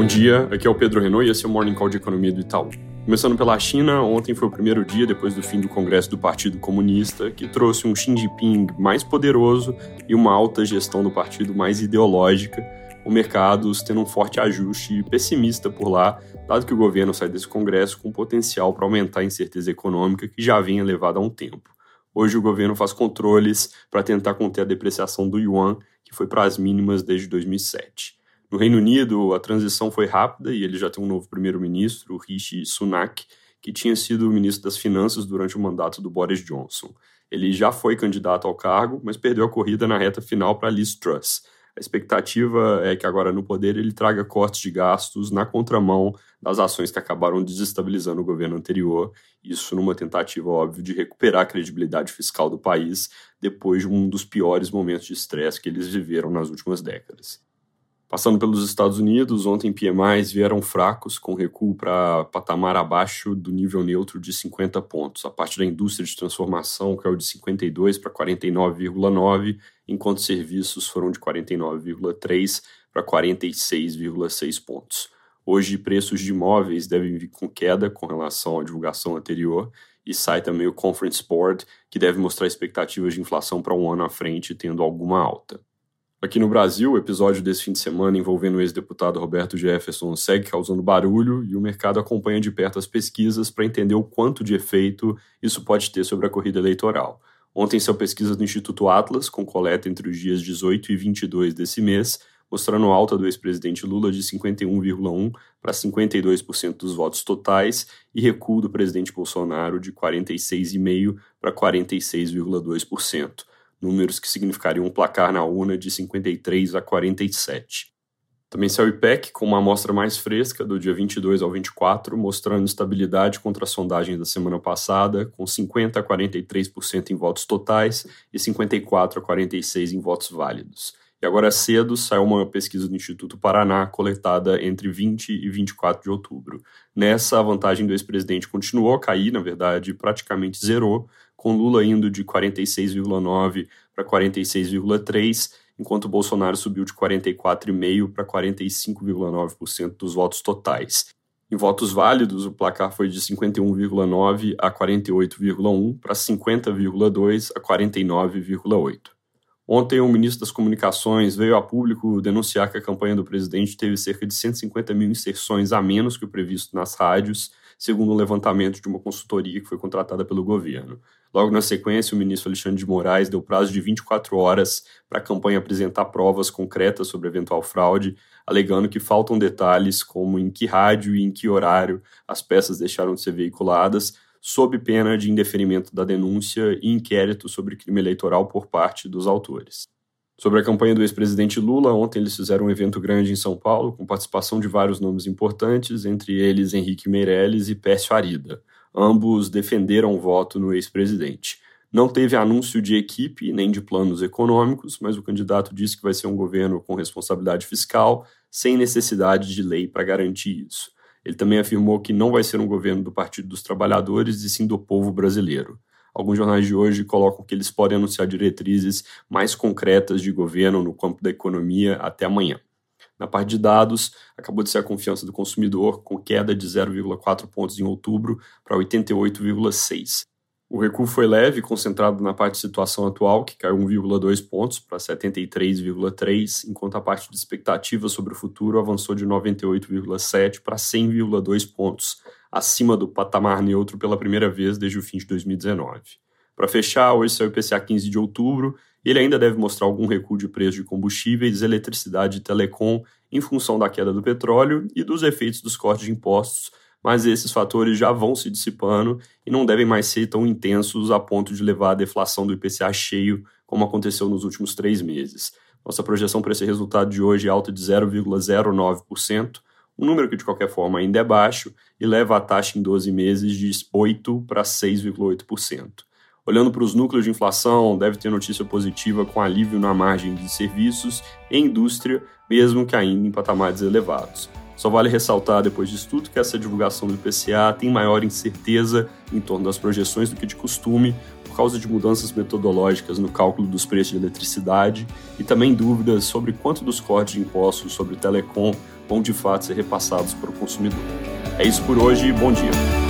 Bom dia, aqui é o Pedro Renault e esse é o Morning Call de Economia do Itaú. Começando pela China, ontem foi o primeiro dia depois do fim do Congresso do Partido Comunista, que trouxe um Xi Jinping mais poderoso e uma alta gestão do partido mais ideológica, o mercado tendo um forte ajuste pessimista por lá, dado que o governo sai desse Congresso com potencial para aumentar a incerteza econômica que já vinha levada há um tempo. Hoje o governo faz controles para tentar conter a depreciação do yuan, que foi para as mínimas desde 2007. No Reino Unido, a transição foi rápida e ele já tem um novo primeiro-ministro, Rishi Sunak, que tinha sido ministro das Finanças durante o mandato do Boris Johnson. Ele já foi candidato ao cargo, mas perdeu a corrida na reta final para Liz Truss. A expectativa é que agora no poder ele traga cortes de gastos na contramão das ações que acabaram desestabilizando o governo anterior, isso numa tentativa, óbvio, de recuperar a credibilidade fiscal do país depois de um dos piores momentos de estresse que eles viveram nas últimas décadas. Passando pelos Estados Unidos, ontem PMIs vieram fracos, com recuo para patamar abaixo do nível neutro de 50 pontos. A parte da indústria de transformação caiu de 52 para 49,9, enquanto serviços foram de 49,3 para 46,6 pontos. Hoje, preços de imóveis devem vir com queda com relação à divulgação anterior, e sai também o Conference Board, que deve mostrar expectativas de inflação para um ano à frente, tendo alguma alta. Aqui no Brasil, o episódio desse fim de semana envolvendo o ex-deputado Roberto Jefferson segue causando barulho e o mercado acompanha de perto as pesquisas para entender o quanto de efeito isso pode ter sobre a corrida eleitoral. Ontem saiu pesquisa do Instituto Atlas, com coleta entre os dias 18 e 22 desse mês, mostrando alta do ex-presidente Lula de 51,1% para 52% dos votos totais e recuo do presidente Bolsonaro de 46,5% para 46,2% números que significariam um placar na UNA de 53 a 47. Também saiu o IPEC com uma amostra mais fresca do dia 22 ao 24, mostrando estabilidade contra as sondagens da semana passada, com 50 a 43% em votos totais e 54 a 46 em votos válidos. E agora cedo saiu uma pesquisa do Instituto Paraná coletada entre 20 e 24 de outubro. Nessa, a vantagem do ex-presidente continuou a cair, na verdade, praticamente zerou, com Lula indo de 46,9 para 46,3, enquanto Bolsonaro subiu de 44,5 para 45,9% dos votos totais. Em votos válidos, o placar foi de 51,9 a 48,1 para 50,2 a 49,8. Ontem, o ministro das Comunicações veio a público denunciar que a campanha do presidente teve cerca de 150 mil inserções a menos que o previsto nas rádios, segundo um levantamento de uma consultoria que foi contratada pelo governo. Logo na sequência, o ministro Alexandre de Moraes deu prazo de 24 horas para a campanha apresentar provas concretas sobre eventual fraude, alegando que faltam detalhes como em que rádio e em que horário as peças deixaram de ser veiculadas, sob pena de indeferimento da denúncia e inquérito sobre crime eleitoral por parte dos autores. Sobre a campanha do ex-presidente Lula, ontem eles fizeram um evento grande em São Paulo, com participação de vários nomes importantes, entre eles Henrique Meirelles e Pécio Arida. Ambos defenderam o voto no ex-presidente. Não teve anúncio de equipe nem de planos econômicos, mas o candidato disse que vai ser um governo com responsabilidade fiscal, sem necessidade de lei para garantir isso. Ele também afirmou que não vai ser um governo do Partido dos Trabalhadores e sim do povo brasileiro. Alguns jornais de hoje colocam que eles podem anunciar diretrizes mais concretas de governo no campo da economia até amanhã. Na parte de dados, acabou de ser a confiança do consumidor, com queda de 0,4 pontos em outubro para 88,6. O recuo foi leve, concentrado na parte de situação atual, que caiu 1,2 pontos para 73,3, enquanto a parte de expectativa sobre o futuro avançou de 98,7 para 100,2 pontos, acima do patamar neutro pela primeira vez desde o fim de 2019. Para fechar, hoje saiu o IPCA 15 de outubro, ele ainda deve mostrar algum recuo de preço de combustíveis, eletricidade e telecom em função da queda do petróleo e dos efeitos dos cortes de impostos, mas esses fatores já vão se dissipando e não devem mais ser tão intensos a ponto de levar a deflação do IPCA cheio, como aconteceu nos últimos três meses. Nossa projeção para esse resultado de hoje é alta de 0,09%, um número que de qualquer forma ainda é baixo e leva a taxa em 12 meses de 8 para 6,8%. Olhando para os núcleos de inflação, deve ter notícia positiva com alívio na margem de serviços e indústria, mesmo que ainda em patamares elevados. Só vale ressaltar, depois disso tudo, que essa divulgação do IPCA tem maior incerteza em torno das projeções do que de costume, por causa de mudanças metodológicas no cálculo dos preços de eletricidade e também dúvidas sobre quanto dos cortes de impostos sobre telecom vão de fato ser repassados para o consumidor. É isso por hoje, bom dia.